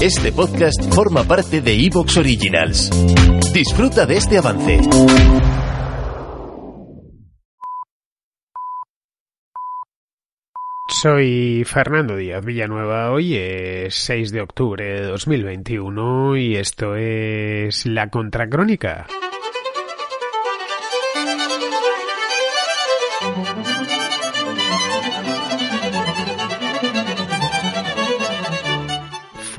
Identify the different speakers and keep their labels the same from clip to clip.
Speaker 1: este podcast forma parte de Evox Originals. Disfruta de este avance.
Speaker 2: Soy Fernando Díaz Villanueva, hoy es 6 de octubre de 2021 y esto es La Contracrónica.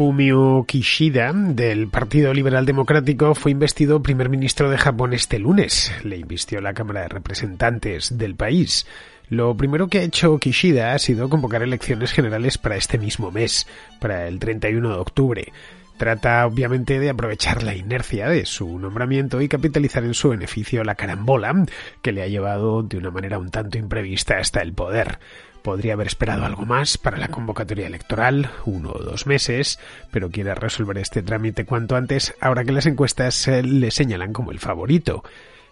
Speaker 2: Fumio Kishida, del Partido Liberal Democrático, fue investido primer ministro de Japón este lunes. Le invistió la Cámara de Representantes del país. Lo primero que ha hecho Kishida ha sido convocar elecciones generales para este mismo mes, para el 31 de octubre. Trata obviamente de aprovechar la inercia de su nombramiento y capitalizar en su beneficio la carambola que le ha llevado de una manera un tanto imprevista hasta el poder. Podría haber esperado algo más para la convocatoria electoral, uno o dos meses, pero quiere resolver este trámite cuanto antes, ahora que las encuestas le señalan como el favorito.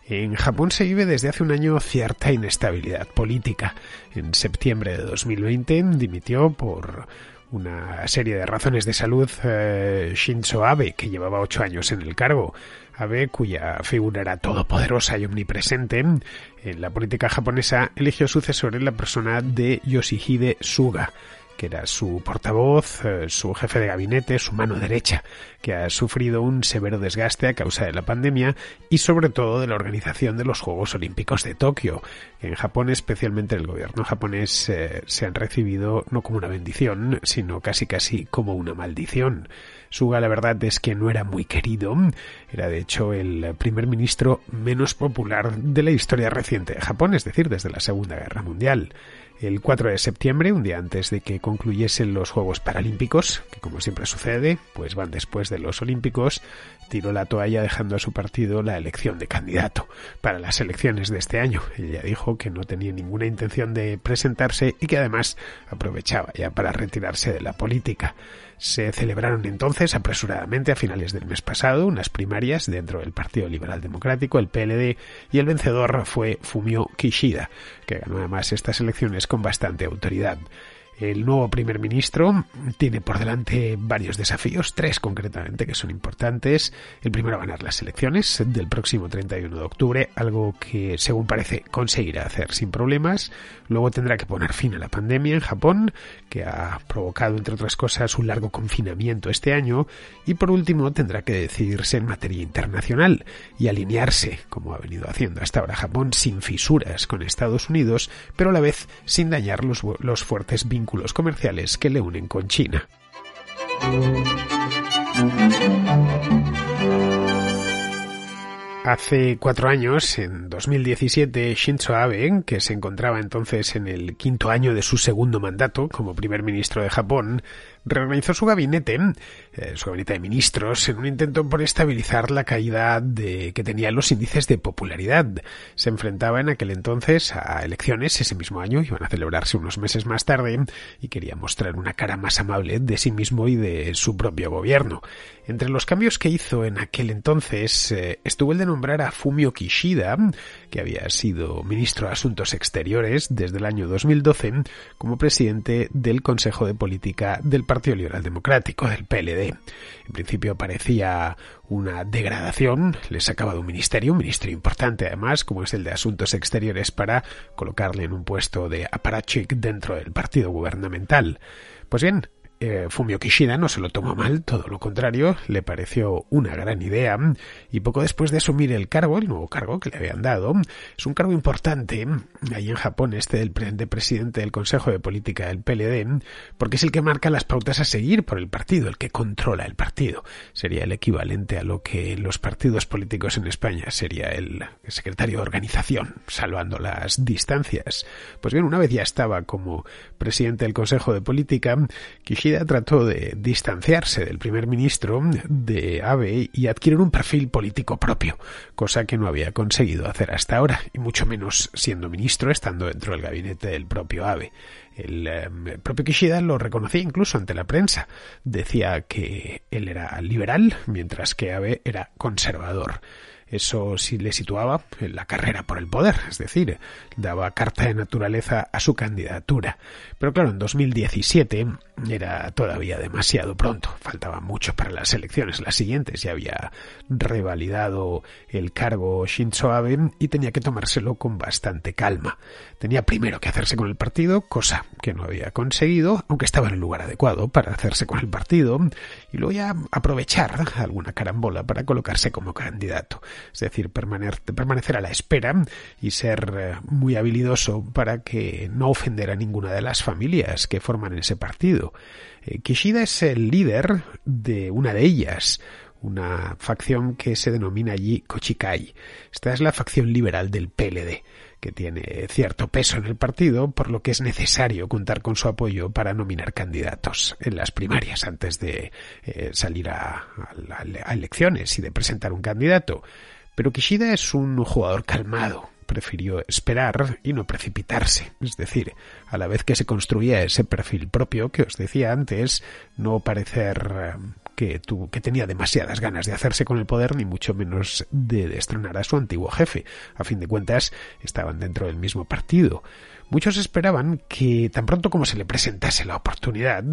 Speaker 2: En Japón se vive desde hace un año cierta inestabilidad política. En septiembre de 2020 dimitió por una serie de razones de salud eh, Shinzo Abe, que llevaba ocho años en el cargo. Abe, cuya figura era todopoderosa y omnipresente en la política japonesa, eligió sucesor en la persona de Yoshihide Suga, que era su portavoz, eh, su jefe de gabinete, su mano derecha, que ha sufrido un severo desgaste a causa de la pandemia y sobre todo de la organización de los Juegos Olímpicos de Tokio. En Japón, especialmente el gobierno japonés, eh, se han recibido no como una bendición, sino casi casi como una maldición. Suga la verdad es que no era muy querido, era de hecho el primer ministro menos popular de la historia reciente de Japón, es decir, desde la Segunda Guerra Mundial el 4 de septiembre, un día antes de que concluyesen los Juegos Paralímpicos, que como siempre sucede, pues van después de los Olímpicos, tiró la toalla dejando a su partido la elección de candidato para las elecciones de este año. Ella dijo que no tenía ninguna intención de presentarse y que además aprovechaba ya para retirarse de la política. Se celebraron entonces apresuradamente a finales del mes pasado unas primarias dentro del Partido Liberal Democrático, el PLD, y el vencedor fue Fumio Kishida, que ganó además estas elecciones con bastante autoridad. El nuevo primer ministro tiene por delante varios desafíos, tres concretamente que son importantes. El primero, ganar las elecciones del próximo 31 de octubre, algo que según parece conseguirá hacer sin problemas. Luego tendrá que poner fin a la pandemia en Japón, que ha provocado, entre otras cosas, un largo confinamiento este año. Y por último, tendrá que decidirse en materia internacional y alinearse, como ha venido haciendo hasta ahora Japón, sin fisuras con Estados Unidos, pero a la vez sin dañar los, los fuertes vínculos comerciales que le unen con China. Hace cuatro años, en 2017, Shinzo Abe, que se encontraba entonces en el quinto año de su segundo mandato como primer ministro de Japón, reorganizó su gabinete, eh, su gabinete de ministros, en un intento por estabilizar la caída que tenían los índices de popularidad. Se enfrentaba en aquel entonces a elecciones ese mismo año, iban a celebrarse unos meses más tarde, y quería mostrar una cara más amable de sí mismo y de su propio gobierno. Entre los cambios que hizo en aquel entonces eh, estuvo el de nombrar a Fumio Kishida, que había sido ministro de Asuntos Exteriores desde el año 2012, como presidente del Consejo de Política del Partido Liberal Democrático, del PLD. En principio parecía una degradación, le sacaba de un ministerio, un ministerio importante además, como es el de Asuntos Exteriores, para colocarle en un puesto de aparachic dentro del partido gubernamental. Pues bien, eh, Fumio Kishida no se lo tomó mal, todo lo contrario, le pareció una gran idea y poco después de asumir el cargo, el nuevo cargo que le habían dado, es un cargo importante ahí en Japón, este del de presidente del Consejo de Política del PLD, porque es el que marca las pautas a seguir por el partido, el que controla el partido. Sería el equivalente a lo que los partidos políticos en España sería el secretario de organización, salvando las distancias. Pues bien, una vez ya estaba como presidente del Consejo de Política, Kishida trató de distanciarse del primer ministro de Abe y adquirir un perfil político propio, cosa que no había conseguido hacer hasta ahora, y mucho menos siendo ministro estando dentro del gabinete del propio Abe. El, em, propio Kishida lo reconocía incluso ante la prensa. Decía que él era liberal, mientras que Abe era conservador. Eso sí le situaba en la carrera por el poder, es decir, daba carta de naturaleza a su candidatura. Pero claro, en 2017 era todavía demasiado pronto, faltaba mucho para las elecciones las siguientes, ya había revalidado el cargo Shinzo Abe y tenía que tomárselo con bastante calma. Tenía primero que hacerse con el partido, cosa que no había conseguido, aunque estaba en el lugar adecuado para hacerse con el partido, y luego ya aprovechar alguna carambola para colocarse como candidato es decir, permanecer a la espera y ser eh, muy habilidoso para que no ofender a ninguna de las familias que forman ese partido. Eh, Kishida es el líder de una de ellas, una facción que se denomina allí Kochikai. Esta es la facción liberal del PLD que tiene cierto peso en el partido, por lo que es necesario contar con su apoyo para nominar candidatos en las primarias antes de eh, salir a, a elecciones y de presentar un candidato. Pero Kishida es un jugador calmado, prefirió esperar y no precipitarse. Es decir, a la vez que se construía ese perfil propio que os decía antes, no parecer que tenía demasiadas ganas de hacerse con el poder, ni mucho menos de destronar a su antiguo jefe. A fin de cuentas, estaban dentro del mismo partido. Muchos esperaban que tan pronto como se le presentase la oportunidad,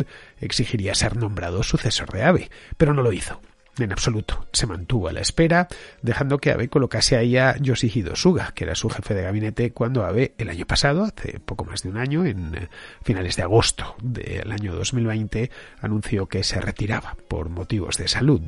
Speaker 2: exigiría ser nombrado sucesor de Abe, pero no lo hizo. En absoluto. Se mantuvo a la espera, dejando que Abe colocase ahí a Yoshihiro Suga, que era su jefe de gabinete cuando Abe, el año pasado, hace poco más de un año, en eh, finales de agosto del año 2020, anunció que se retiraba por motivos de salud.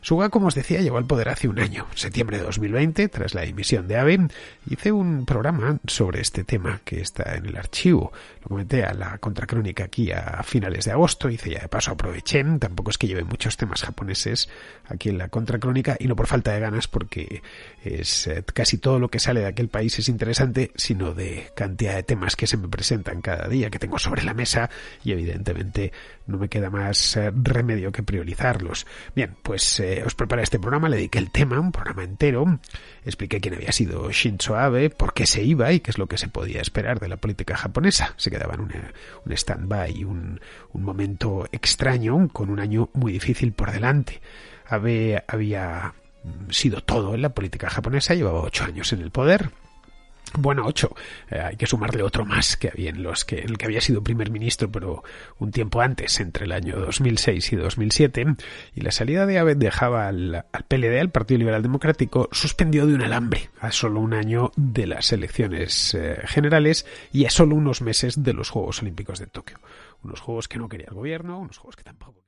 Speaker 2: Suga, como os decía, llegó al poder hace un año, septiembre de 2020, tras la emisión de AVE. Hice un programa sobre este tema que está en el archivo. Lo comenté a la contracrónica aquí a finales de agosto. Hice ya de paso aproveché. Tampoco es que lleve muchos temas japoneses aquí en la contracrónica y no por falta de ganas porque es eh, casi todo lo que sale de aquel país es interesante, sino de cantidad de temas que se me presentan cada día que tengo sobre la mesa y evidentemente no me queda más eh, remedio que priorizarlos. Bien, pues eh, os preparé este programa, le dediqué el tema, un programa entero, expliqué quién había sido Shinzo Abe, por qué se iba y qué es lo que se podía esperar de la política japonesa. Se quedaba en un stand-by, un, un momento extraño, con un año muy difícil por delante. Abe había sido todo en la política japonesa, llevaba ocho años en el poder, bueno, ocho. Eh, hay que sumarle otro más que había en los que, el que había sido primer ministro, pero un tiempo antes, entre el año 2006 y 2007. Y la salida de Abed dejaba al, PLD, al Partido Liberal Democrático, suspendido de un alambre a solo un año de las elecciones eh, generales y a solo unos meses de los Juegos Olímpicos de Tokio. Unos juegos que no quería el gobierno, unos juegos que tampoco.